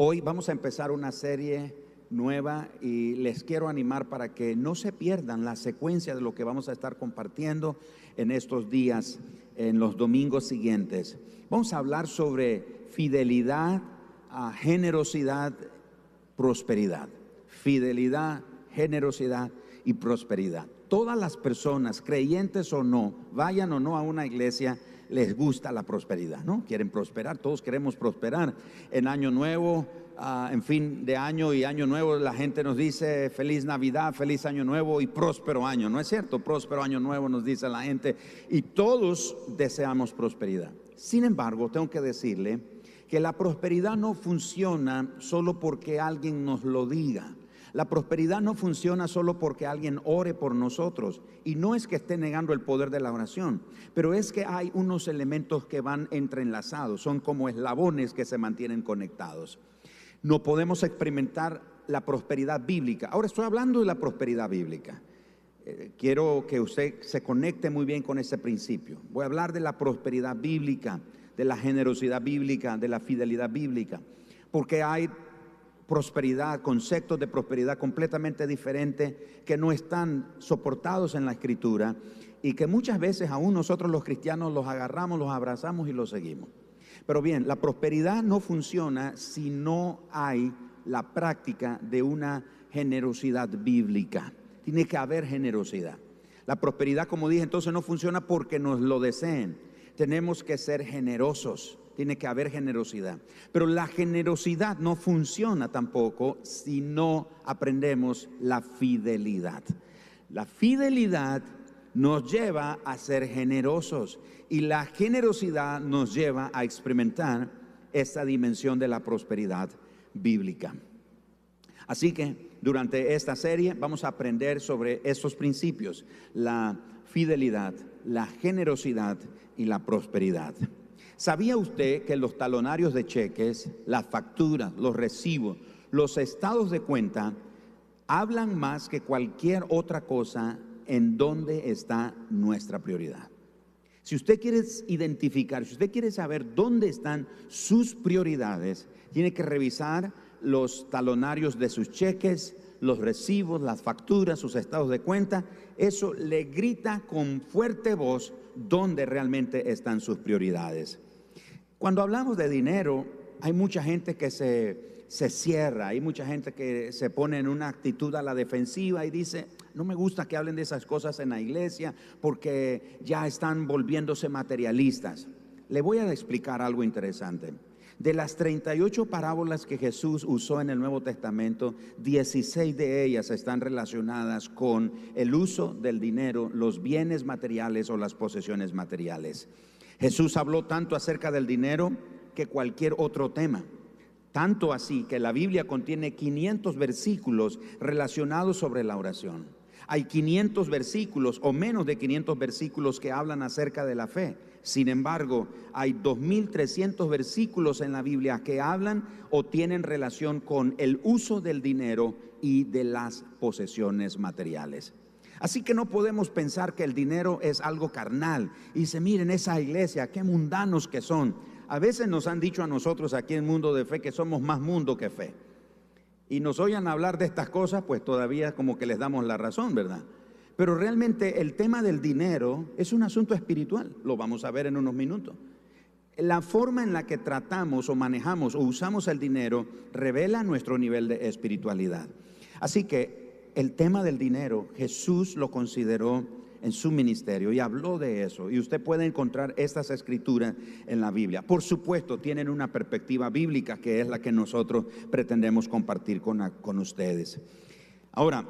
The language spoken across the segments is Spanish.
Hoy vamos a empezar una serie nueva y les quiero animar para que no se pierdan la secuencia de lo que vamos a estar compartiendo en estos días, en los domingos siguientes. Vamos a hablar sobre fidelidad, generosidad, prosperidad. Fidelidad, generosidad y prosperidad. Todas las personas, creyentes o no, vayan o no a una iglesia, les gusta la prosperidad, ¿no? Quieren prosperar, todos queremos prosperar. En Año Nuevo, ah, en fin de año y Año Nuevo, la gente nos dice feliz Navidad, feliz Año Nuevo y próspero año, ¿no es cierto? Próspero Año Nuevo nos dice la gente y todos deseamos prosperidad. Sin embargo, tengo que decirle que la prosperidad no funciona solo porque alguien nos lo diga. La prosperidad no funciona solo porque alguien ore por nosotros. Y no es que esté negando el poder de la oración, pero es que hay unos elementos que van entrelazados, son como eslabones que se mantienen conectados. No podemos experimentar la prosperidad bíblica. Ahora estoy hablando de la prosperidad bíblica. Eh, quiero que usted se conecte muy bien con ese principio. Voy a hablar de la prosperidad bíblica, de la generosidad bíblica, de la fidelidad bíblica, porque hay prosperidad, conceptos de prosperidad completamente diferentes que no están soportados en la escritura y que muchas veces aún nosotros los cristianos los agarramos, los abrazamos y los seguimos. Pero bien, la prosperidad no funciona si no hay la práctica de una generosidad bíblica. Tiene que haber generosidad. La prosperidad, como dije, entonces no funciona porque nos lo deseen. Tenemos que ser generosos tiene que haber generosidad. Pero la generosidad no funciona tampoco si no aprendemos la fidelidad. La fidelidad nos lleva a ser generosos y la generosidad nos lleva a experimentar esa dimensión de la prosperidad bíblica. Así que durante esta serie vamos a aprender sobre esos principios, la fidelidad, la generosidad y la prosperidad. ¿Sabía usted que los talonarios de cheques, las facturas, los recibos, los estados de cuenta hablan más que cualquier otra cosa en dónde está nuestra prioridad? Si usted quiere identificar, si usted quiere saber dónde están sus prioridades, tiene que revisar los talonarios de sus cheques, los recibos, las facturas, sus estados de cuenta. Eso le grita con fuerte voz dónde realmente están sus prioridades. Cuando hablamos de dinero, hay mucha gente que se, se, cierra, hay mucha gente que se pone en una actitud a la defensiva y dice, no me gusta que hablen de esas cosas en la iglesia porque ya están volviéndose materialistas. Le voy a explicar algo interesante. De las 38 parábolas que Jesús usó en el Nuevo Testamento, 16 de ellas están relacionadas con el uso del dinero, los bienes materiales o las posesiones materiales. Jesús habló tanto acerca del dinero que cualquier otro tema. Tanto así que la Biblia contiene 500 versículos relacionados sobre la oración. Hay 500 versículos o menos de 500 versículos que hablan acerca de la fe. Sin embargo, hay 2.300 versículos en la Biblia que hablan o tienen relación con el uso del dinero y de las posesiones materiales. Así que no podemos pensar que el dinero es algo carnal. Y dice, miren esa iglesia, qué mundanos que son. A veces nos han dicho a nosotros aquí en Mundo de Fe que somos más mundo que fe. Y nos oyan hablar de estas cosas, pues todavía como que les damos la razón, ¿verdad? Pero realmente el tema del dinero es un asunto espiritual, lo vamos a ver en unos minutos. La forma en la que tratamos o manejamos o usamos el dinero revela nuestro nivel de espiritualidad. Así que el tema del dinero, Jesús lo consideró en su ministerio y habló de eso. Y usted puede encontrar estas escrituras en la Biblia. Por supuesto, tienen una perspectiva bíblica que es la que nosotros pretendemos compartir con, con ustedes. Ahora,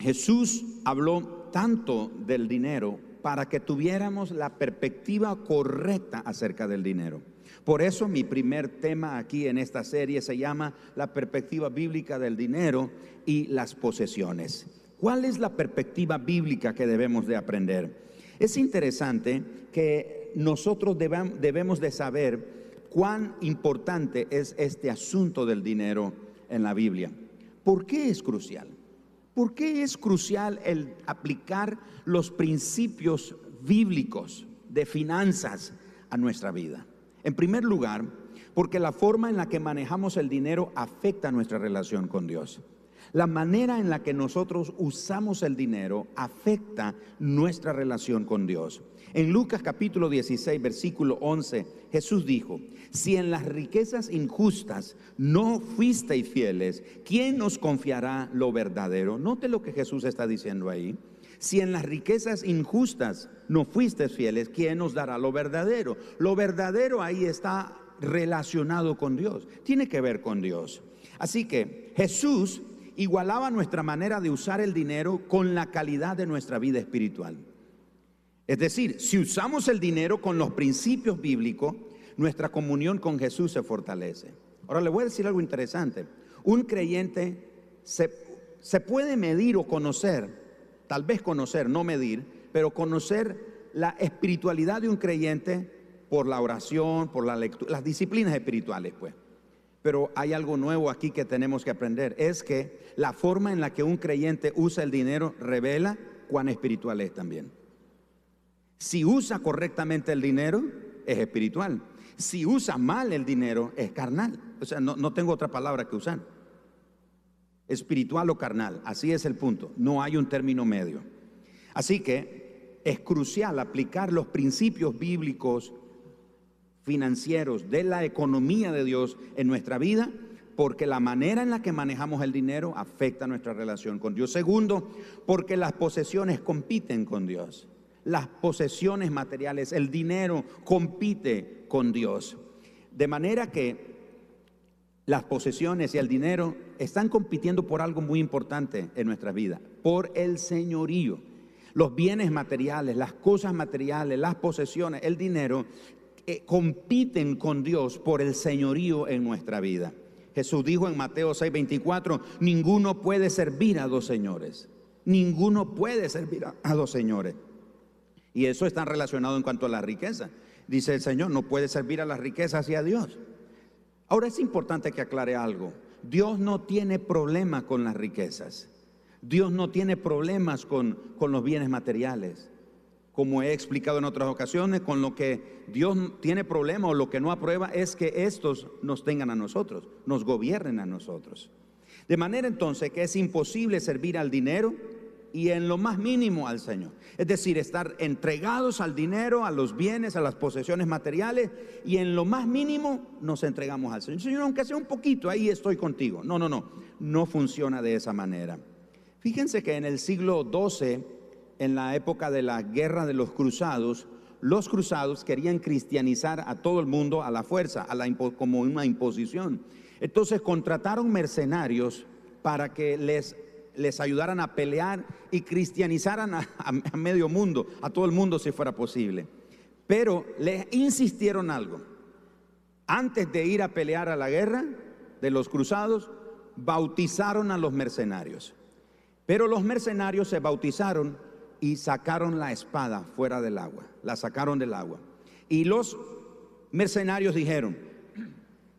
Jesús habló tanto del dinero para que tuviéramos la perspectiva correcta acerca del dinero. Por eso mi primer tema aquí en esta serie se llama la perspectiva bíblica del dinero y las posesiones. ¿Cuál es la perspectiva bíblica que debemos de aprender? Es interesante que nosotros debemos de saber cuán importante es este asunto del dinero en la Biblia. ¿Por qué es crucial? ¿Por qué es crucial el aplicar los principios bíblicos de finanzas a nuestra vida? En primer lugar, porque la forma en la que manejamos el dinero afecta nuestra relación con Dios. La manera en la que nosotros usamos el dinero afecta nuestra relación con Dios. En Lucas capítulo 16, versículo 11, Jesús dijo, si en las riquezas injustas no fuisteis fieles, ¿quién nos confiará lo verdadero? Note lo que Jesús está diciendo ahí. Si en las riquezas injustas no fuisteis fieles, ¿quién nos dará lo verdadero? Lo verdadero ahí está relacionado con Dios, tiene que ver con Dios. Así que Jesús igualaba nuestra manera de usar el dinero con la calidad de nuestra vida espiritual. Es decir, si usamos el dinero con los principios bíblicos, nuestra comunión con Jesús se fortalece. Ahora le voy a decir algo interesante. Un creyente se, se puede medir o conocer, tal vez conocer, no medir, pero conocer la espiritualidad de un creyente por la oración, por la lectura, las disciplinas espirituales, pues. Pero hay algo nuevo aquí que tenemos que aprender. Es que la forma en la que un creyente usa el dinero revela cuán espiritual es también. Si usa correctamente el dinero, es espiritual. Si usa mal el dinero, es carnal. O sea, no, no tengo otra palabra que usar. Espiritual o carnal. Así es el punto. No hay un término medio. Así que es crucial aplicar los principios bíblicos financieros, de la economía de Dios en nuestra vida, porque la manera en la que manejamos el dinero afecta nuestra relación con Dios. Segundo, porque las posesiones compiten con Dios. Las posesiones materiales, el dinero compite con Dios. De manera que las posesiones y el dinero están compitiendo por algo muy importante en nuestra vida, por el señorío. Los bienes materiales, las cosas materiales, las posesiones, el dinero eh, compiten con Dios por el señorío en nuestra vida. Jesús dijo en Mateo 6:24, ninguno puede servir a dos señores. Ninguno puede servir a, dos señores. Y eso está relacionado en cuanto a la riqueza. Dice el Señor, no puede servir a las riquezas y a Dios. Ahora es importante que aclare algo. Dios no tiene problema con las riquezas. Dios no tiene problemas con, con los bienes materiales como he explicado en otras ocasiones, con lo que Dios tiene problema o lo que no aprueba es que estos nos tengan a nosotros, nos gobiernen a nosotros. De manera entonces que es imposible servir al dinero y en lo más mínimo al Señor. Es decir, estar entregados al dinero, a los bienes, a las posesiones materiales y en lo más mínimo nos entregamos al Señor. Señor, aunque sea un poquito, ahí estoy contigo. No, no, no, no funciona de esa manera. Fíjense que en el siglo XII, en la época de la guerra de los cruzados, los cruzados querían cristianizar a todo el mundo a la fuerza, a la, como una imposición. Entonces contrataron mercenarios para que les, les ayudaran a pelear y cristianizaran a, a medio mundo, a todo el mundo si fuera posible. Pero les insistieron algo. Antes de ir a pelear a la guerra de los cruzados, bautizaron a los mercenarios. Pero los mercenarios se bautizaron y sacaron la espada fuera del agua, la sacaron del agua. Y los mercenarios dijeron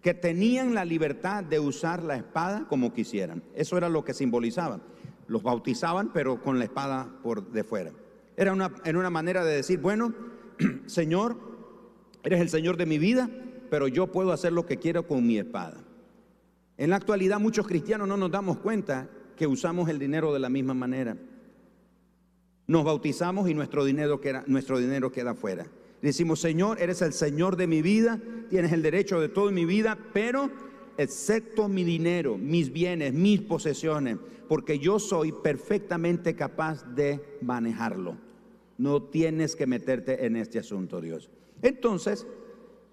que tenían la libertad de usar la espada como quisieran. Eso era lo que simbolizaba. Los bautizaban, pero con la espada por de fuera. Era una, en una manera de decir, bueno, Señor, eres el Señor de mi vida, pero yo puedo hacer lo que quiero con mi espada. En la actualidad muchos cristianos no nos damos cuenta que usamos el dinero de la misma manera. Nos bautizamos y nuestro dinero queda, nuestro dinero queda fuera. Decimos, Señor, eres el Señor de mi vida, tienes el derecho de toda mi vida, pero excepto mi dinero, mis bienes, mis posesiones, porque yo soy perfectamente capaz de manejarlo. No tienes que meterte en este asunto, Dios. Entonces,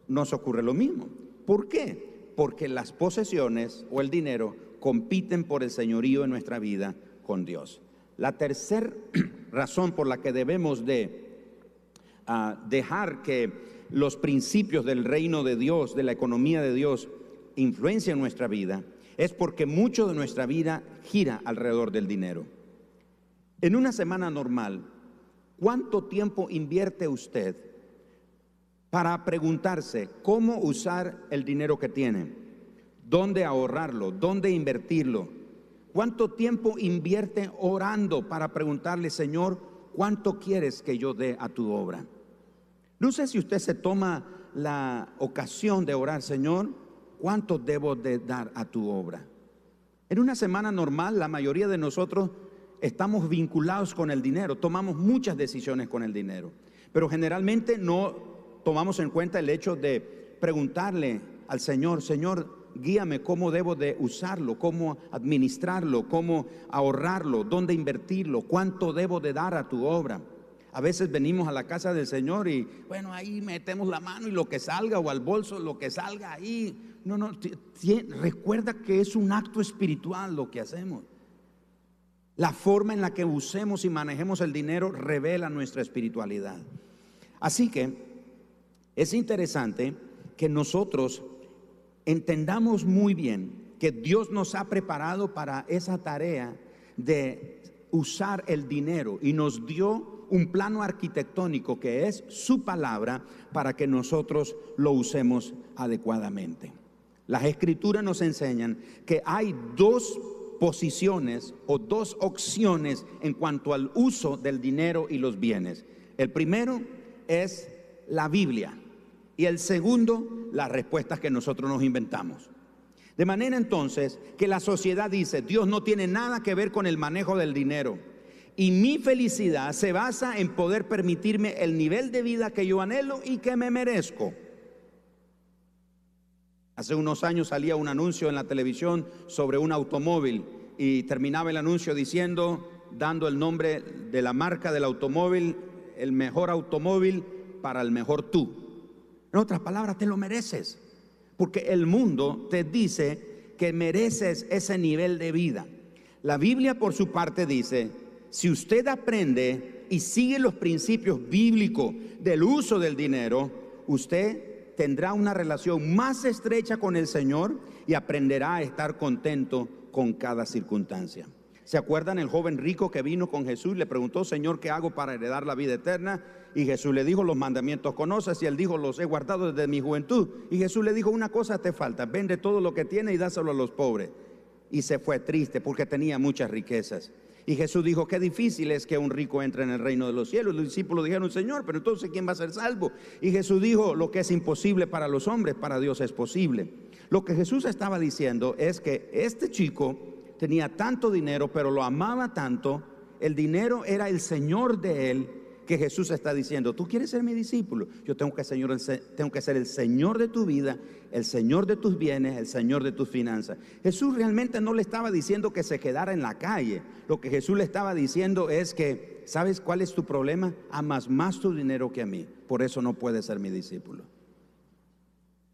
nos ocurre lo mismo. ¿Por qué? Porque las posesiones o el dinero compiten por el señorío en nuestra vida con Dios. La tercera razón por la que debemos de ah, dejar que los principios del reino de Dios, de la economía de Dios, influencien nuestra vida, es porque mucho de nuestra vida gira alrededor del dinero. En una semana normal, ¿cuánto tiempo invierte usted para preguntarse cómo usar el dinero que tiene? ¿Dónde ahorrarlo? ¿Dónde invertirlo? ¿Cuánto tiempo invierte orando para preguntarle, Señor, cuánto quieres que yo dé a tu obra? No sé si usted se toma la ocasión de orar, Señor, ¿cuánto debo de dar a tu obra? En una semana normal, la mayoría de nosotros estamos vinculados con el dinero, tomamos muchas decisiones con el dinero, pero generalmente no tomamos en cuenta el hecho de preguntarle al Señor, Señor, guíame cómo debo de usarlo, cómo administrarlo, cómo ahorrarlo, dónde invertirlo, cuánto debo de dar a tu obra. A veces venimos a la casa del Señor y bueno, ahí metemos la mano y lo que salga o al bolso, lo que salga ahí. No, no, recuerda que es un acto espiritual lo que hacemos. La forma en la que usemos y manejemos el dinero revela nuestra espiritualidad. Así que es interesante que nosotros entendamos muy bien que Dios nos ha preparado para esa tarea de usar el dinero y nos dio un plano arquitectónico que es su palabra para que nosotros lo usemos adecuadamente. Las escrituras nos enseñan que hay dos posiciones o dos opciones en cuanto al uso del dinero y los bienes. El primero es la Biblia y el segundo las respuestas que nosotros nos inventamos. De manera entonces que la sociedad dice, Dios no tiene nada que ver con el manejo del dinero. Y mi felicidad se basa en poder permitirme el nivel de vida que yo anhelo y que me merezco. Hace unos años salía un anuncio en la televisión sobre un automóvil y terminaba el anuncio diciendo, dando el nombre de la marca del automóvil, el mejor automóvil para el mejor tú. En otras palabras, te lo mereces, porque el mundo te dice que mereces ese nivel de vida. La Biblia por su parte dice, si usted aprende y sigue los principios bíblicos del uso del dinero, usted tendrá una relación más estrecha con el Señor y aprenderá a estar contento con cada circunstancia. ¿Se acuerdan el joven rico que vino con Jesús y le preguntó, Señor, ¿qué hago para heredar la vida eterna? Y Jesús le dijo, los mandamientos conoces y él dijo, los he guardado desde mi juventud. Y Jesús le dijo, una cosa te falta, vende todo lo que tiene y dáselo a los pobres. Y se fue triste porque tenía muchas riquezas. Y Jesús dijo, qué difícil es que un rico entre en el reino de los cielos. Los discípulos dijeron, Señor, pero entonces ¿quién va a ser salvo? Y Jesús dijo, lo que es imposible para los hombres, para Dios es posible. Lo que Jesús estaba diciendo es que este chico tenía tanto dinero, pero lo amaba tanto, el dinero era el Señor de él, que Jesús está diciendo, tú quieres ser mi discípulo, yo tengo que, señor, tengo que ser el Señor de tu vida, el Señor de tus bienes, el Señor de tus finanzas. Jesús realmente no le estaba diciendo que se quedara en la calle, lo que Jesús le estaba diciendo es que, ¿sabes cuál es tu problema? Amas más tu dinero que a mí, por eso no puedes ser mi discípulo.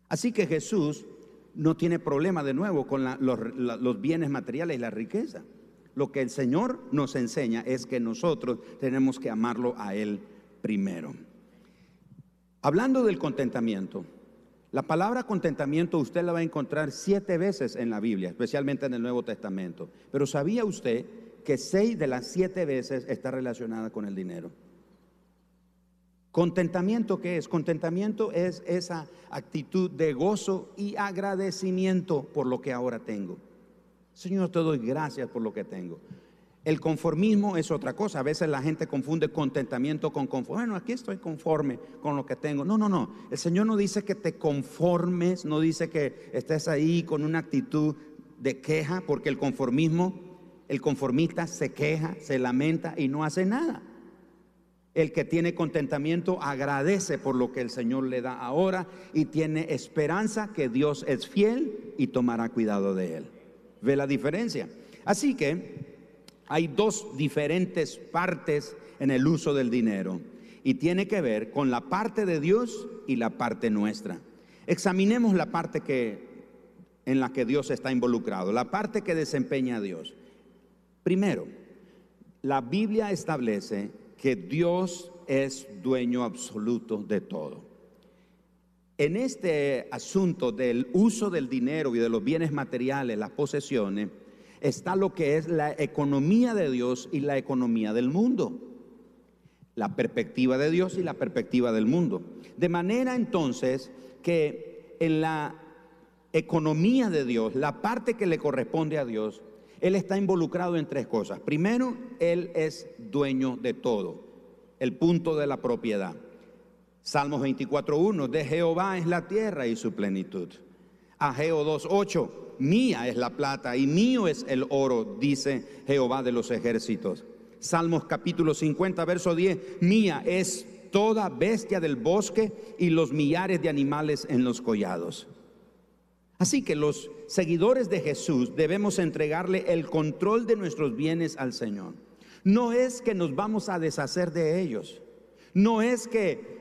Así que Jesús no tiene problema de nuevo con los, los bienes materiales y la riqueza. Lo que el Señor nos enseña es que nosotros tenemos que amarlo a Él primero. Hablando del contentamiento, la palabra contentamiento usted la va a encontrar siete veces en la Biblia, especialmente en el Nuevo Testamento. Pero ¿sabía usted que seis de las siete veces está relacionada con el dinero? Contentamiento, ¿qué es? Contentamiento es esa actitud de gozo y agradecimiento por lo que ahora tengo. Señor, te doy gracias por lo que tengo. El conformismo es otra cosa. A veces la gente confunde contentamiento con conforme. Bueno, aquí estoy conforme con lo que tengo. No, no, no. El Señor no dice que te conformes, no dice que estés ahí con una actitud de queja, porque el conformismo, el conformista se queja, se lamenta y no hace nada. El que tiene contentamiento agradece por lo que el Señor le da ahora y tiene esperanza que Dios es fiel y tomará cuidado de él. ¿Ve la diferencia? Así que hay dos diferentes partes en el uso del dinero y tiene que ver con la parte de Dios y la parte nuestra. Examinemos la parte que en la que Dios está involucrado, la parte que desempeña Dios. Primero, la Biblia establece que Dios es dueño absoluto de todo. En este asunto del uso del dinero y de los bienes materiales, las posesiones, está lo que es la economía de Dios y la economía del mundo. La perspectiva de Dios y la perspectiva del mundo. De manera entonces que en la economía de Dios, la parte que le corresponde a Dios, Él está involucrado en tres cosas. Primero, Él es dueño de todo, el punto de la propiedad. Salmos 24.1, de Jehová es la tierra y su plenitud. Ageo 2.8, mía es la plata y mío es el oro, dice Jehová de los ejércitos. Salmos capítulo 50, verso 10, mía es toda bestia del bosque y los millares de animales en los collados. Así que los seguidores de Jesús debemos entregarle el control de nuestros bienes al Señor. No es que nos vamos a deshacer de ellos. No es que,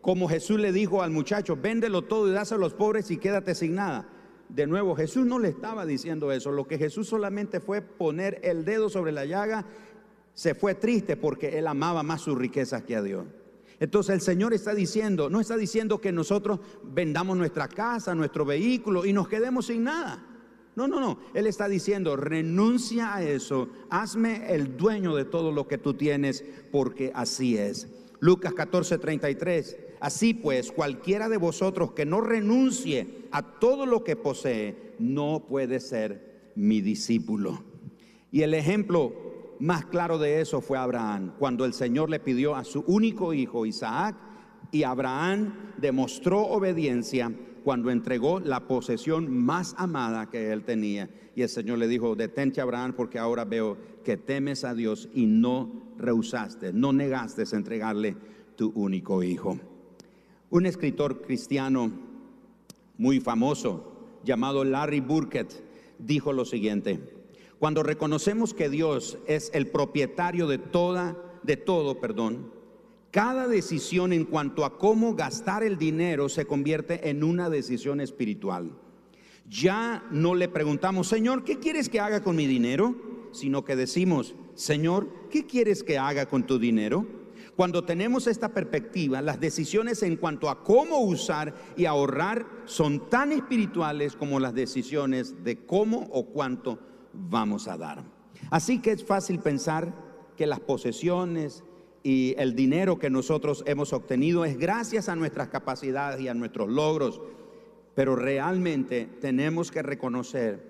como Jesús le dijo al muchacho, véndelo todo y dáselo a los pobres y quédate sin nada. De nuevo, Jesús no le estaba diciendo eso. Lo que Jesús solamente fue poner el dedo sobre la llaga. Se fue triste porque él amaba más sus riquezas que a Dios. Entonces el Señor está diciendo, no está diciendo que nosotros vendamos nuestra casa, nuestro vehículo y nos quedemos sin nada. No, no, no. Él está diciendo, renuncia a eso, hazme el dueño de todo lo que tú tienes, porque así es. Lucas 14, 33. Así pues, cualquiera de vosotros que no renuncie a todo lo que posee, no puede ser mi discípulo. Y el ejemplo más claro de eso fue Abraham, cuando el Señor le pidió a su único hijo Isaac y Abraham demostró obediencia cuando entregó la posesión más amada que él tenía. Y el Señor le dijo, detente Abraham porque ahora veo que temes a Dios y no rehusaste, no negaste entregarle tu único hijo. Un escritor cristiano muy famoso llamado Larry Burkett dijo lo siguiente, cuando reconocemos que Dios es el propietario de toda, de todo, perdón, cada decisión en cuanto a cómo gastar el dinero se convierte en una decisión espiritual. Ya no le preguntamos, Señor, ¿qué quieres que haga con mi dinero? Sino que decimos, Señor, ¿qué quieres que haga con tu dinero? Cuando tenemos esta perspectiva, las decisiones en cuanto a cómo usar y ahorrar son tan espirituales como las decisiones de cómo o cuánto vamos a dar. Así que es fácil pensar que las posesiones y el dinero que nosotros hemos obtenido es gracias a nuestras capacidades y a nuestros logros, pero realmente tenemos que reconocer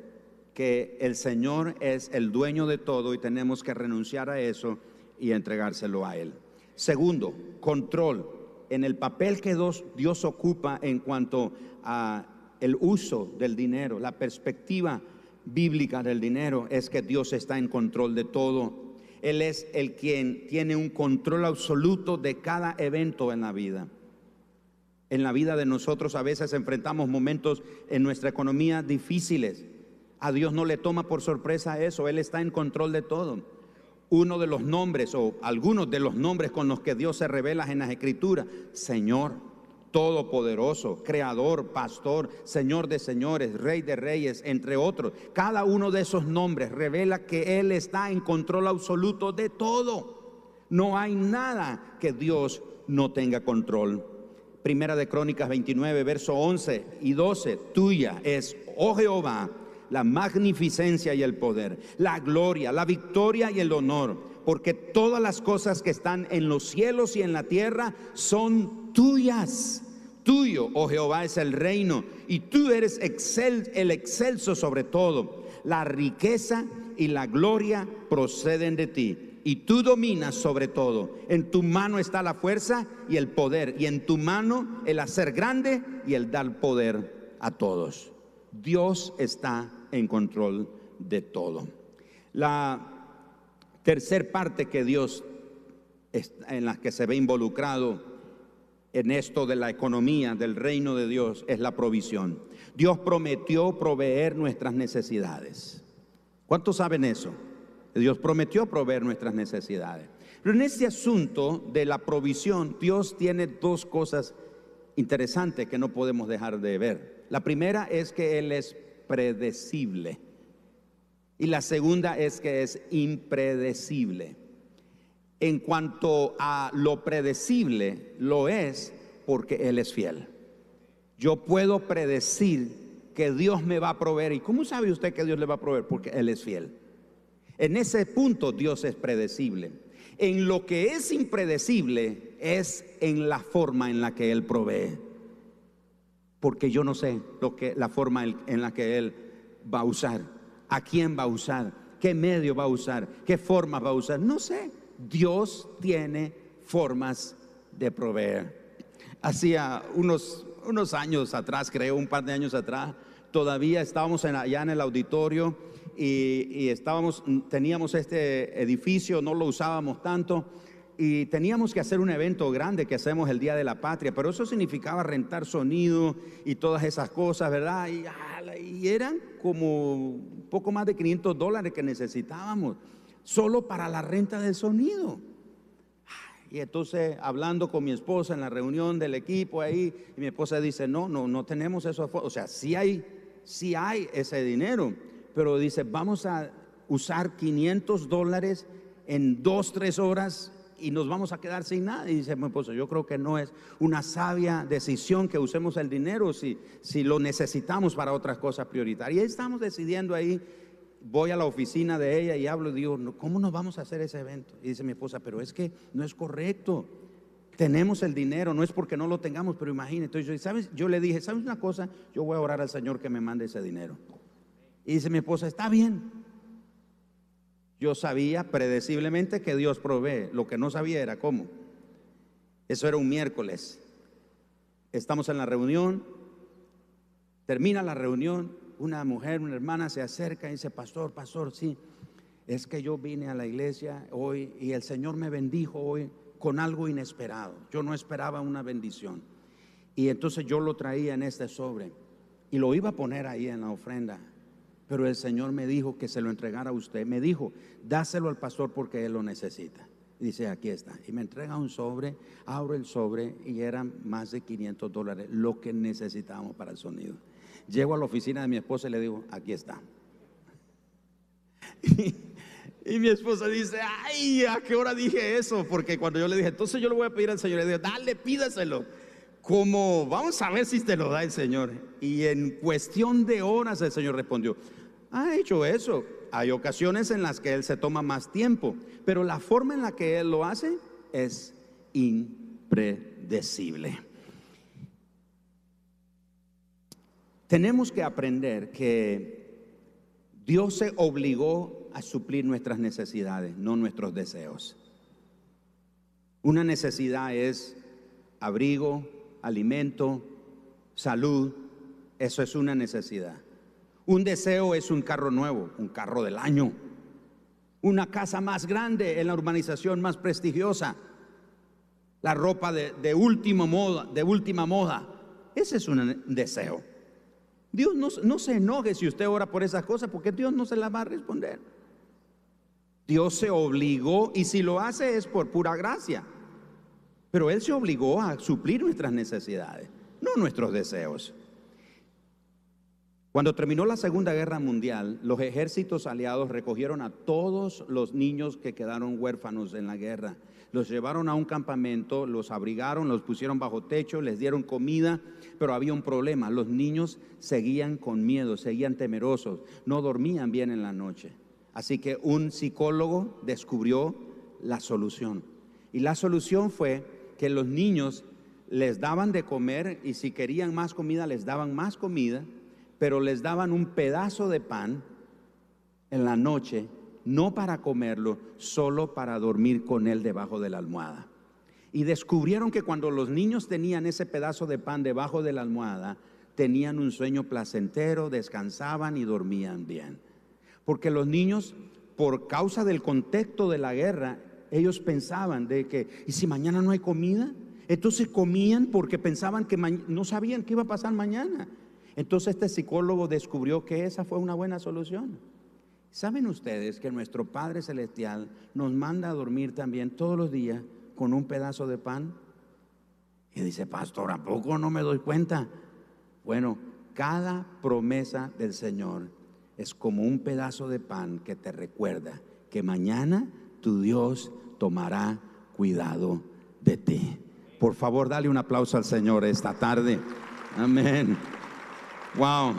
que el Señor es el dueño de todo y tenemos que renunciar a eso y entregárselo a Él. Segundo, control en el papel que Dios, ocupa en cuanto a el uso del dinero, la perspectiva bíblica del dinero es que Dios está en control de todo. Él es el quien tiene un control absoluto de cada evento en la vida. En la vida de nosotros a veces enfrentamos momentos en nuestra economía difíciles. A Dios no le toma por sorpresa eso, Él está en control de todo. Uno de los nombres o algunos de los nombres con los que Dios se revela en las escrituras, Señor, todopoderoso, creador, pastor, señor de señores, rey de reyes, entre otros. Cada uno de esos nombres revela que Él está en control absoluto de todo. No hay nada que Dios no tenga control. Primera de Crónicas 29, verso 11 y 12, tuya es, oh Jehová, la magnificencia y el poder, la gloria, la victoria y el honor, porque todas las cosas que están en los cielos y en la tierra son tuyas tuyo, oh Jehová, es el reino y tú eres el excelso sobre todo. La riqueza y la gloria proceden de ti y tú dominas sobre todo. En tu mano está la fuerza y el poder y en tu mano el hacer grande y el dar poder a todos. Dios está en control de todo. La tercer parte que Dios en la que se ve involucrado en esto de la economía del reino de Dios es la provisión. Dios prometió proveer nuestras necesidades. ¿Cuántos saben eso? Dios prometió proveer nuestras necesidades. Pero en este asunto de la provisión, Dios tiene dos cosas interesantes que no podemos dejar de ver. La primera es que Él es predecible. Y la segunda es que es impredecible en cuanto a lo predecible, lo es porque Él es fiel. Yo puedo predecir que Dios me va a proveer. ¿Y cómo sabe usted que Dios le va a proveer? Porque Él es fiel. En ese punto Dios es predecible. En lo que es impredecible es en la forma en la que Él provee. Porque yo no sé lo que, la forma en la que Él va a usar, a quién va a usar, qué medio va a usar, qué forma va a usar. No sé. Dios tiene formas de proveer. hacía unos, unos años atrás, creo, un par de años atrás, todavía estábamos allá en el auditorio y, estábamos, teníamos este edificio, no lo usábamos tanto y teníamos que hacer un evento grande que hacemos el Día de la Patria, pero eso significaba rentar sonido y todas esas cosas, ¿verdad? Y, y eran como poco más de 500 dólares que necesitábamos, solo para la renta del sonido. Y entonces hablando con mi esposa en la reunión del equipo ahí, y mi esposa dice, no, no, no tenemos eso. O sea, sí hay, sí hay ese dinero, pero dice, vamos a usar 500 dólares en dos, tres horas y nos vamos a quedar sin nada. Y dice mi esposa, yo creo que no es una sabia decisión que usemos el dinero si, si lo necesitamos para otras cosas prioritarias. Y estamos decidiendo ahí voy a la oficina de ella y hablo y digo, ¿cómo nos vamos a hacer ese evento? Y dice mi esposa, pero es que no es correcto. Tenemos el dinero, no es porque no lo tengamos, pero imagínate. Entonces, ¿sabes? Yo le dije, ¿sabes una cosa? Yo voy a orar al Señor que me mande ese dinero. Y dice mi esposa, está bien. Yo sabía predeciblemente que Dios provee. Lo que no sabía era cómo. Eso era un miércoles. Estamos en la reunión. Termina la reunión una mujer, una hermana se acerca y dice, pastor, pastor, sí, es que yo vine a la iglesia hoy y el Señor me bendijo hoy con algo inesperado. Yo no esperaba una bendición. Y entonces yo lo traía en este sobre y lo iba a poner ahí en la ofrenda. Pero el Señor me dijo que se lo entregara a usted. Me dijo, dáselo al pastor porque él lo necesita. Y dice, aquí está. Y me entrega un sobre, abro el sobre y eran más de 500 dólares, lo que necesitábamos para el sonido. Llego a la oficina de mi esposa y le digo, aquí está. Y, mi esposa dice, ay, ¿a qué hora dije eso? Porque cuando yo le dije, entonces yo le voy a pedir al Señor, le digo, dale, pídaselo. Como, vamos a ver si te lo da el Señor. Y en cuestión de horas el Señor respondió, ha hecho eso. Hay ocasiones en las que Él se toma más tiempo, pero la forma en la que Él lo hace es impredecible. Tenemos que aprender que Dios se obligó a suplir nuestras necesidades, no nuestros deseos. Una necesidad es abrigo, alimento, salud, eso es una necesidad. Un deseo es un carro nuevo, un carro del año, una casa más grande en la urbanización más prestigiosa, la ropa de, última moda, de última moda. Ese es un deseo. Dios no, se enoje si usted ora por esas cosas, porque Dios no se las va a responder. Dios se obligó y si lo hace es por pura gracia. Pero Él se obligó a suplir nuestras necesidades, no nuestros deseos. Cuando terminó la Segunda Guerra Mundial, los ejércitos aliados recogieron a todos los niños que quedaron huérfanos en la guerra los llevaron a un campamento, los abrigaron, los pusieron bajo techo, les dieron comida, pero había un problema. Los niños seguían con miedo, seguían temerosos, no dormían bien en la noche. Así que un psicólogo descubrió la solución. Y la solución fue que los niños les daban de comer y si querían más comida les daban más comida, pero les daban un pedazo de pan en la noche no para comerlo, solo para dormir con él debajo de la almohada. Y descubrieron que cuando los niños tenían ese pedazo de pan debajo de la almohada, tenían un sueño placentero, descansaban y dormían bien. Porque los niños, por causa del contexto de la guerra, ellos pensaban de que, ¿y si mañana no hay comida? Entonces comían porque pensaban que no sabían qué iba a pasar mañana. Entonces este psicólogo descubrió que esa fue una buena solución. ¿Saben ustedes que nuestro Padre Celestial nos manda a dormir también todos los días con un pedazo de pan? Y dice, pastor, ¿a poco no me doy cuenta? Bueno, cada promesa del Señor es como un pedazo de pan que te recuerda que mañana tu Dios tomará cuidado de ti. Por favor, dale un aplauso al Señor esta tarde. Amén. Wow.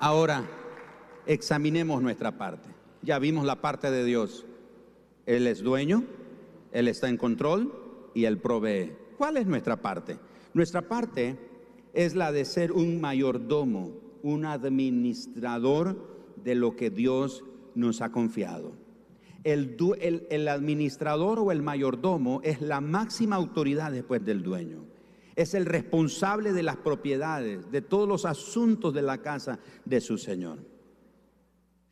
Ahora, examinemos nuestra parte. Ya vimos la parte de Dios. Él es dueño, Él está en control y Él provee. ¿Cuál es nuestra parte? Nuestra parte es la de ser un mayordomo, un administrador de lo que Dios nos ha confiado. El, el, administrador o el mayordomo es la máxima autoridad después del dueño. Es el responsable de las propiedades, de todos los asuntos de la casa de su Señor.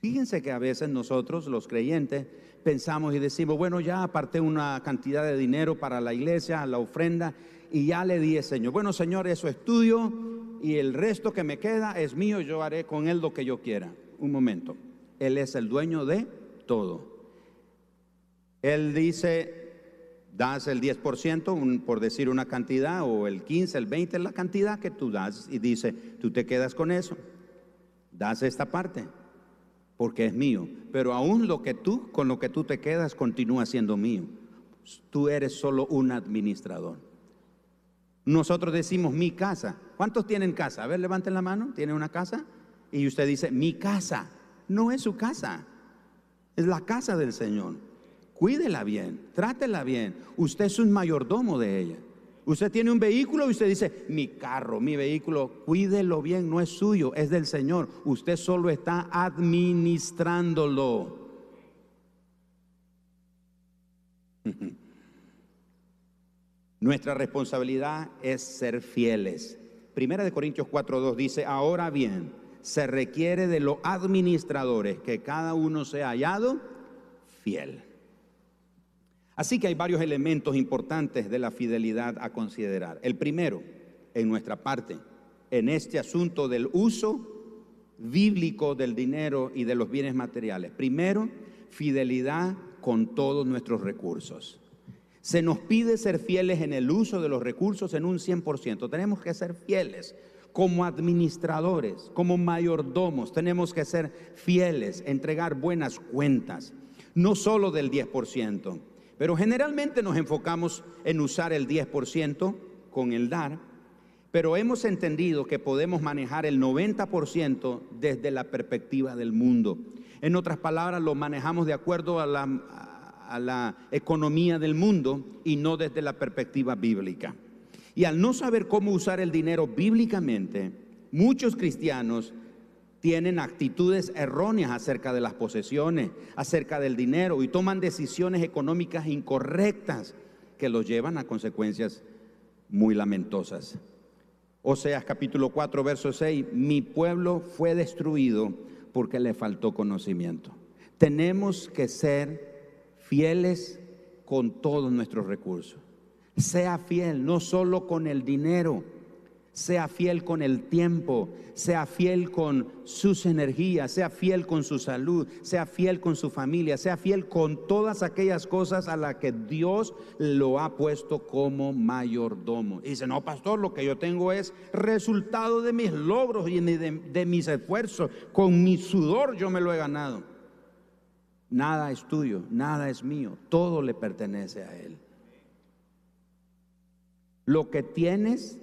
Fíjense que a veces nosotros, los creyentes, pensamos y decimos, bueno, ya aparté una cantidad de dinero para la iglesia, la ofrenda, y ya le di al Señor. Bueno, Señor, eso es tuyo y el resto que me queda es mío, yo haré con él lo que yo quiera. Un momento, Él es el dueño de todo. Él dice, das el 10%, por decir una cantidad, o el 15, el 20, la cantidad que tú das, y dice, tú te quedas con eso, das esta parte, porque es mío. Pero aún lo que tú, con lo que tú te quedas, continúa siendo mío. Tú eres solo un administrador. Nosotros decimos mi casa. ¿Cuántos tienen casa? A ver, levanten la mano. ¿Tiene una casa? Y usted dice, mi casa. No es su casa. Es la casa del Señor cuídela bien, trátela bien. Usted es un mayordomo de ella. Usted tiene un vehículo y usted dice, mi carro, mi vehículo, cuídelo bien, no es suyo, es del Señor. Usted solo está administrándolo. Nuestra responsabilidad es ser fieles. Primera de Corintios 4:2 dice, ahora bien, se requiere de los administradores que cada uno sea hallado fiel. Así que hay varios elementos importantes de la fidelidad a considerar. El primero, en nuestra parte, en este asunto del uso bíblico del dinero y de los bienes materiales. Primero, fidelidad con todos nuestros recursos. Se nos pide ser fieles en el uso de los recursos en un 100%. Tenemos que ser fieles como administradores, como mayordomos. Tenemos que ser fieles, entregar buenas cuentas, no solo del 10%. Pero generalmente nos enfocamos en usar el 10% con el dar, pero hemos entendido que podemos manejar el 90% desde la perspectiva del mundo. En otras palabras, lo manejamos de acuerdo a la, la economía del mundo y no desde la perspectiva bíblica. Y al no saber cómo usar el dinero bíblicamente, muchos cristianos tienen actitudes erróneas acerca de las posesiones, acerca del dinero y toman decisiones económicas incorrectas que los llevan a consecuencias muy lamentosas. Oseas capítulo 4, verso 6, mi pueblo fue destruido porque le faltó conocimiento. Tenemos que ser fieles con todos nuestros recursos. Sea fiel no solo con el dinero, sea fiel con el tiempo, sea fiel con sus energías, sea fiel con su salud, sea fiel con su familia, sea fiel con todas aquellas cosas a las que Dios lo ha puesto como mayordomo. Y dice, no, pastor, lo que yo tengo es resultado de mis logros y de, mis esfuerzos. Con mi sudor yo me lo he ganado. Nada es tuyo, nada es mío, todo le pertenece a Él. Lo que tienes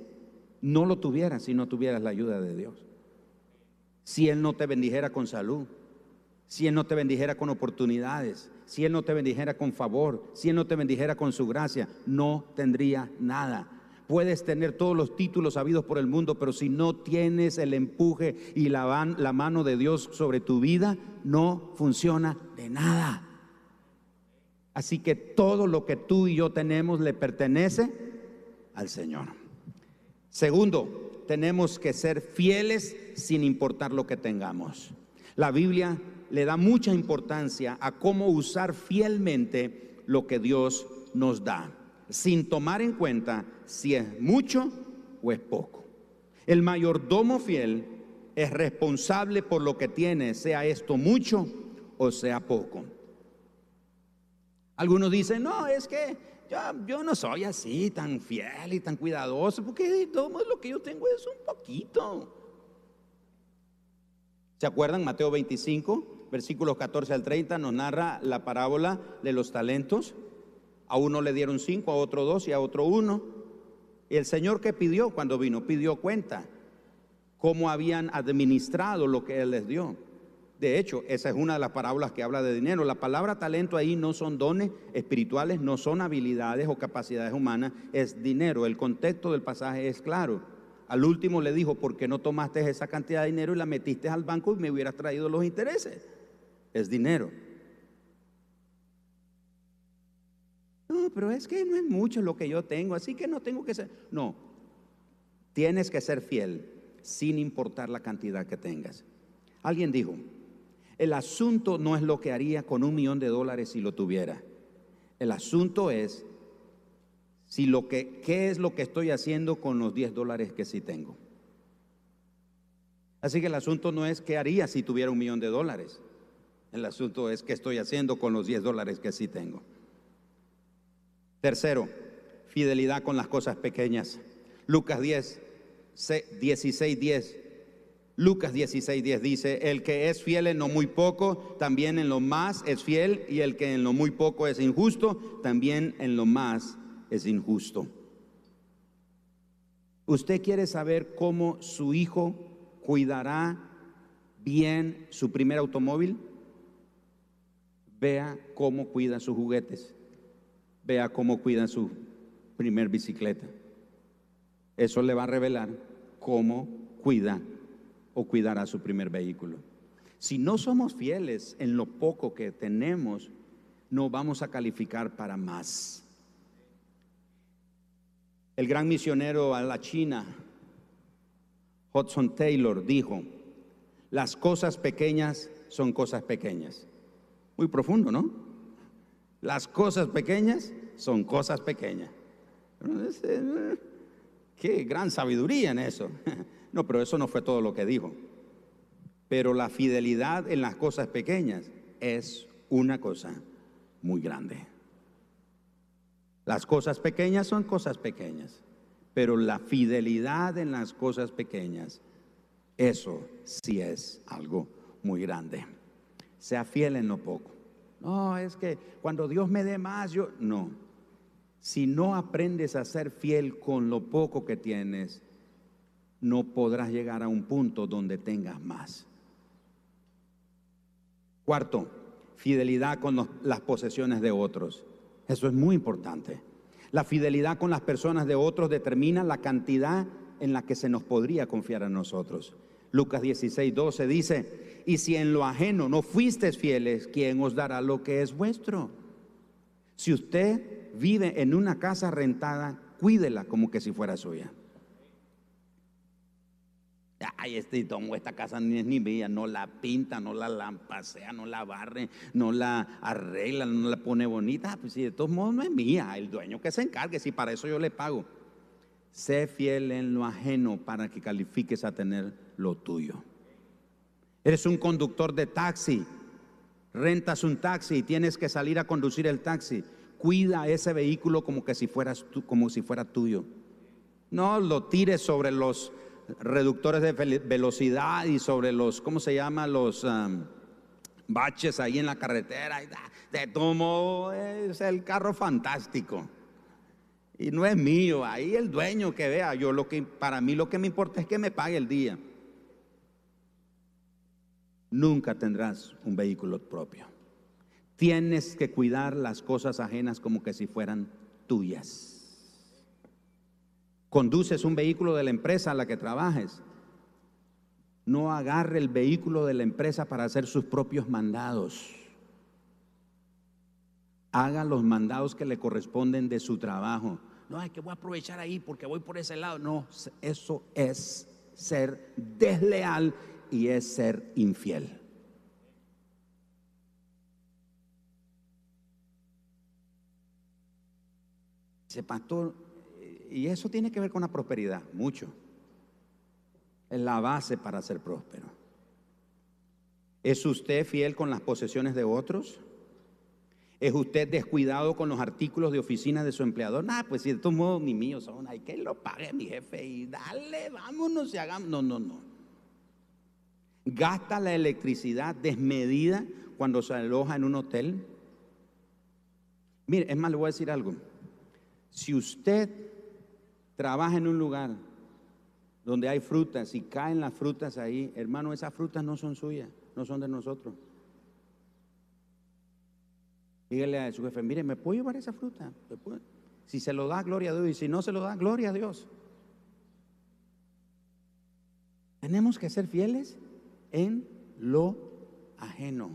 no lo tuvieras si no tuvieras la ayuda de Dios. Si Él no te bendijera con salud, si Él no te bendijera con oportunidades, si Él no te bendijera con favor, si Él no te bendijera con su gracia, no tendría nada. Puedes tener todos los títulos habidos por el mundo, pero si no tienes el empuje y la, la mano de Dios sobre tu vida, no funciona de nada. Así que todo lo que tú y yo tenemos le pertenece al Señor. Segundo, tenemos que ser fieles sin importar lo que tengamos. La Biblia le da mucha importancia a cómo usar fielmente lo que Dios nos da, sin tomar en cuenta si es mucho o es poco. El mayordomo fiel es responsable por lo que tiene, sea esto mucho o sea poco. Algunos dicen, no, es que yo, no soy así tan fiel y tan cuidadoso, porque todo lo que yo tengo es un poquito. ¿Se acuerdan? Mateo 25, versículos 14 al 30, nos narra la parábola de los talentos. A uno le dieron cinco, a otro dos y a otro uno. Y el Señor que pidió cuando vino, pidió cuenta cómo habían administrado lo que Él les dio. De hecho, esa es una de las parábolas que habla de dinero. La palabra talento ahí no son dones espirituales, no son habilidades o capacidades humanas, es dinero. El contexto del pasaje es claro. Al último le dijo, ¿por qué no tomaste esa cantidad de dinero y la metiste al banco y me hubieras traído los intereses? Es dinero. No, pero es que no es mucho lo que yo tengo, así que no tengo que ser. No, tienes que ser fiel sin importar la cantidad que tengas. Alguien dijo, el asunto no es lo que haría con un millón de dólares si lo tuviera. El asunto es si lo que, qué es lo que estoy haciendo con los 10 dólares que sí tengo. Así que el asunto no es qué haría si tuviera un millón de dólares. El asunto es qué estoy haciendo con los 10 dólares que sí tengo. Tercero, fidelidad con las cosas pequeñas. Lucas 10, 16, 10. Lucas 16, 10 dice, el que es fiel en lo muy poco, también en lo más es fiel, y el que en lo muy poco es injusto, también en lo más es injusto. ¿Usted quiere saber cómo su hijo cuidará bien su primer automóvil? Vea cómo cuida sus juguetes. Vea cómo cuida su primer bicicleta. Eso le va a revelar cómo cuida o cuidará su primer vehículo. Si no somos fieles en lo poco que tenemos, no vamos a calificar para más. El gran misionero a la China, Hudson Taylor, dijo, las cosas pequeñas son cosas pequeñas. Muy profundo, ¿no? Las cosas pequeñas son cosas pequeñas. Qué gran sabiduría en eso. No, pero eso no fue todo lo que dijo. Pero la fidelidad en las cosas pequeñas es una cosa muy grande. Las cosas pequeñas son cosas pequeñas, pero la fidelidad en las cosas pequeñas, eso sí es algo muy grande sea fiel en lo poco. No, es que cuando Dios me dé más, yo no. Si no aprendes a ser fiel con lo poco que tienes, no podrás llegar a un punto donde tengas más. Cuarto, fidelidad con las posesiones de otros. Eso es muy importante. La fidelidad con las personas de otros determina la cantidad en la que se nos podría confiar a nosotros. Lucas 16, 12 dice, y si en lo ajeno no fuisteis fieles, ¿quién os dará lo que es vuestro? Si usted vive en una casa rentada, cuídela como que si fuera suya. Ay, este tomo, esta casa ni es ni mía, no la pinta, no la lampasea, no la barre, no la arregla, no la pone bonita. Pues si de todos modos no es mía, el dueño que se encargue, si para eso yo le pago. Sé fiel en lo ajeno para que califiques a tener lo tuyo. Eres un conductor de taxi, rentas un taxi y tienes que salir a conducir el taxi. Cuida ese vehículo como que si fueras como si fuera tuyo. No lo tires sobre los reductores de velocidad y sobre los, ¿cómo se llama? Los baches ahí en la carretera. De todo es el carro fantástico. Y no es mío, ahí el dueño que vea. Yo lo que para mí lo que me importa es que me pague el día. Nunca tendrás un vehículo propio. Tienes que cuidar las cosas ajenas como que si fueran tuyas. Conduces un vehículo de la empresa a la que trabajes. No agarre el vehículo de la empresa para hacer sus propios mandados haga los mandados que le corresponden de su trabajo no, es que voy a aprovechar ahí porque voy por ese lado. No, eso es ser desleal y es ser infiel. Dice, pastor, y eso tiene que ver con la prosperidad, mucho. Es la base para ser próspero. ¿Es usted fiel con las posesiones de otros? ¿Es usted descuidado con los artículos de oficina de su empleador? Nah, pues si de todos modos ni míos son, hay que lo pague mi jefe y dale, vámonos y hagamos. No, no, no. Gasta la electricidad desmedida cuando se aloja en un hotel. Mire, es más, le voy a decir algo. Si usted trabaja en un lugar donde hay frutas y caen las frutas ahí, hermano, esas frutas no son suyas, no son de nosotros. Dígale a su jefe, mire, ¿me puedo llevar esa fruta? Si se lo da, gloria a Dios. Y si no se lo da, gloria a Dios. Tenemos que ser fieles en lo ajeno.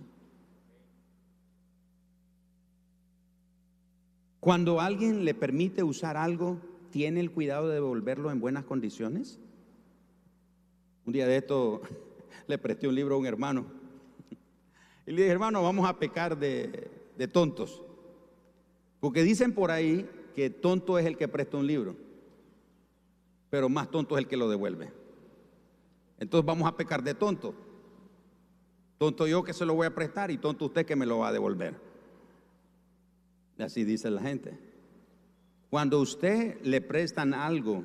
Cuando alguien le permite usar algo, ¿tiene el cuidado de devolverlo en buenas condiciones? Un día de esto le presté un libro a un hermano. Y le dije, hermano, vamos a pecar de, de tontos. Porque dicen por ahí que tonto es el que presta un libro, pero más tonto es el que lo devuelve. Entonces vamos a pecar de tonto. Tonto yo que se lo voy a prestar y tonto usted que me lo va a devolver. Así dice la gente. Cuando usted le prestan algo,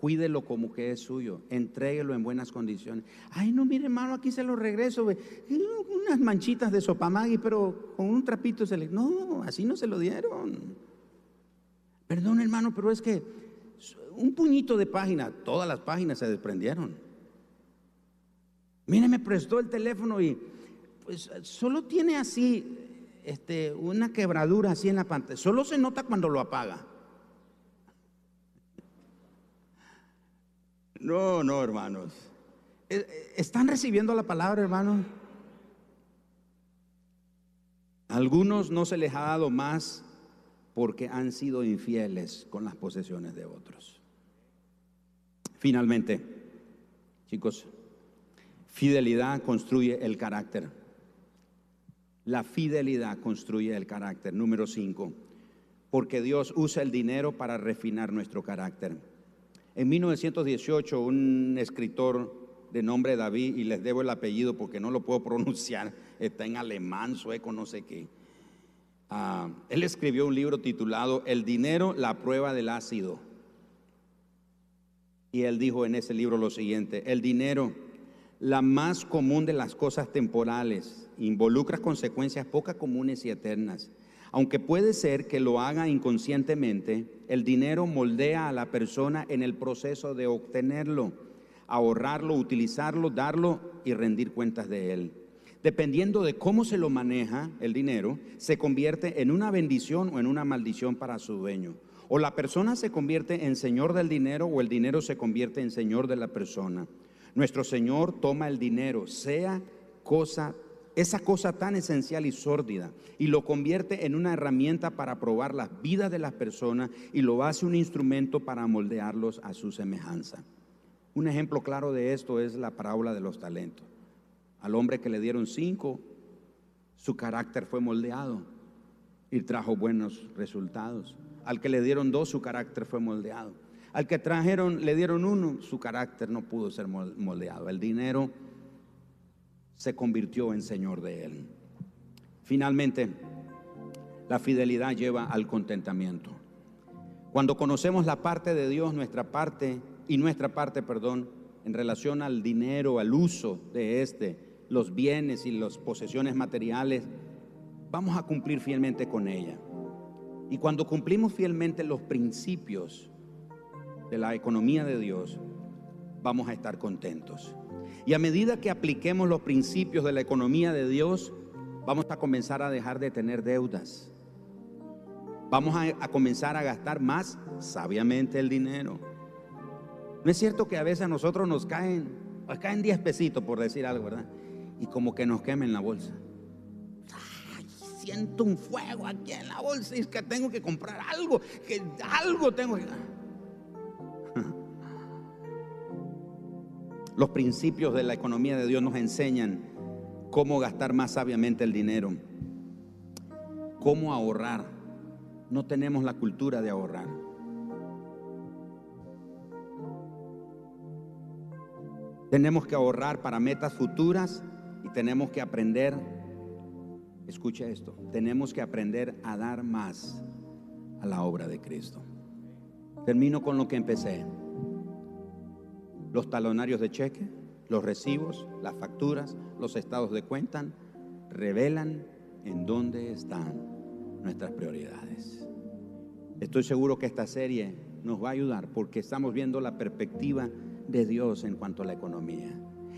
cuídelo como que es suyo, entréguelo en buenas condiciones. Ay, no, mire, hermano, aquí se lo regreso, unas manchitas de sopamagui, pero con un trapito se le... No, así no se lo dieron. Perdón, hermano, pero es que un puñito de página, todas las páginas se desprendieron. Mire, me prestó el teléfono y pues solo tiene así este, una quebradura así en la pantalla. Solo se nota cuando lo apaga. No, no, hermanos. Eh, eh, ¿Están recibiendo la palabra, hermanos? Algunos no se les ha dado más porque han sido infieles con las posesiones de otros. Finalmente, chicos, fidelidad construye el carácter. La fidelidad construye el carácter. Número cinco, porque Dios usa el dinero para refinar nuestro carácter. En 1918, un escritor de nombre David, y les debo el apellido porque no lo puedo pronunciar, está en alemán, sueco, no sé qué. Ah, él escribió un libro titulado El dinero, la prueba del ácido. Y él dijo en ese libro lo siguiente, el dinero, la más común de las cosas temporales, involucra consecuencias pocas comunes y eternas. Aunque puede ser que lo haga inconscientemente, el dinero moldea a la persona en el proceso de obtenerlo, ahorrarlo, utilizarlo, darlo y rendir cuentas de él. Dependiendo de cómo se lo maneja el dinero, se convierte en una bendición o en una maldición para su dueño. O la persona se convierte en señor del dinero o el dinero se convierte en señor de la persona. Nuestro Señor toma el dinero, sea cosa esa cosa tan esencial y sórdida y lo convierte en una herramienta para probar las vidas de las personas y lo hace un instrumento para moldearlos a su semejanza. Un ejemplo claro de esto es la parábola de los talentos. Al hombre que le dieron cinco, su carácter fue moldeado y trajo buenos resultados. Al que le dieron dos, su carácter fue moldeado. Al que trajeron, le dieron uno, su carácter no pudo ser moldeado. El dinero se convirtió en Señor de él. Finalmente, la fidelidad lleva al contentamiento. Cuando conocemos la parte de Dios, nuestra parte y nuestra parte, perdón, en relación al dinero, al uso de este, los bienes y las posesiones materiales, vamos a cumplir fielmente con ella. Y cuando cumplimos fielmente los principios de la economía de Dios, vamos a estar contentos. Y a medida que apliquemos los principios de la economía de Dios, vamos a comenzar a dejar de tener deudas. Vamos a, comenzar a gastar más sabiamente el dinero. No es cierto que a veces a nosotros nos caen, nos caen 10 pesitos por decir algo, ¿verdad? Y como que nos quemen la bolsa. siento un fuego aquí en la bolsa y es que tengo que comprar algo, que algo tengo que... Los principios de la economía de Dios nos enseñan cómo gastar más sabiamente el dinero, cómo ahorrar. No tenemos la cultura de ahorrar. Tenemos que ahorrar para metas futuras y tenemos que aprender, escucha esto, tenemos que aprender a dar más a la obra de Cristo. Termino con lo que empecé los talonarios de cheque, los recibos, las facturas, los estados de cuenta revelan en dónde están nuestras prioridades. Estoy seguro que esta serie nos va a ayudar porque estamos viendo la perspectiva de Dios en cuanto a la economía.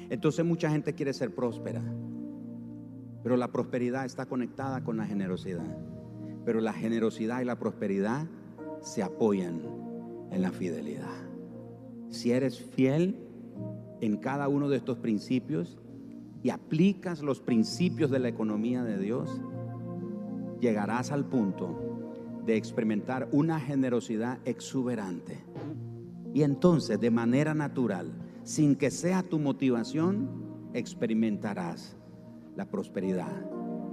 Entonces mucha gente quiere ser próspera, pero la prosperidad está conectada con la generosidad. Pero la generosidad y la prosperidad se apoyan en la fidelidad si eres fiel en cada uno de estos principios y aplicas los principios de la economía de Dios, llegarás al punto de experimentar una generosidad exuberante. Y entonces, de manera natural, sin que sea tu motivación, experimentarás la prosperidad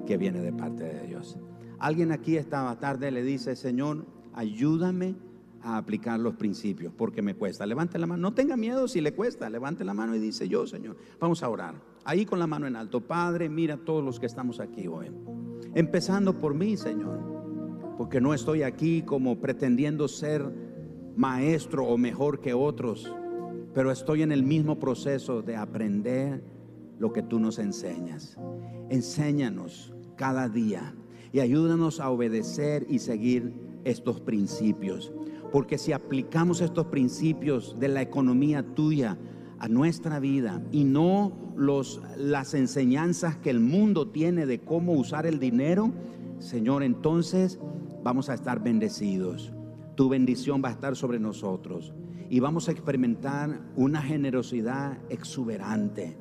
que viene de parte de Dios. Alguien aquí esta tarde le dice, Señor, ayúdame a aplicar los principios, porque me cuesta. Levante la mano, no tenga miedo si le cuesta, levante la mano y dice, yo, Señor, vamos a orar. Ahí con la mano en alto, Padre, mira a todos los que estamos aquí hoy. Empezando por mí, Señor, porque no estoy aquí como pretendiendo ser maestro o mejor que otros, pero estoy en el mismo proceso de aprender lo que tú nos enseñas. Enséñanos cada día y ayúdanos a obedecer y seguir estos principios. Porque si aplicamos estos principios de la economía tuya a nuestra vida y no los, las enseñanzas que el mundo tiene de cómo usar el dinero, Señor, entonces vamos a estar bendecidos. Tu bendición va a estar sobre nosotros y vamos a experimentar una generosidad exuberante.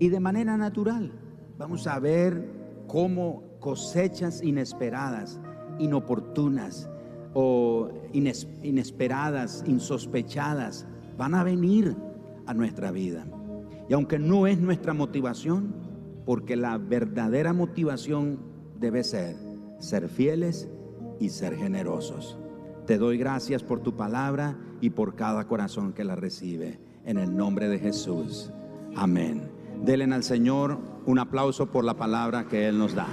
Y de manera natural, vamos a ver cómo cosechas inesperadas, inoportunas, o inesperadas, insospechadas, van a venir a nuestra vida. Y aunque no es nuestra motivación, porque la verdadera motivación debe ser ser fieles y ser generosos. Te doy gracias por tu palabra y por cada corazón que la recibe. En el nombre de Jesús. Amén. Denle al Señor un aplauso por la palabra que Él nos da.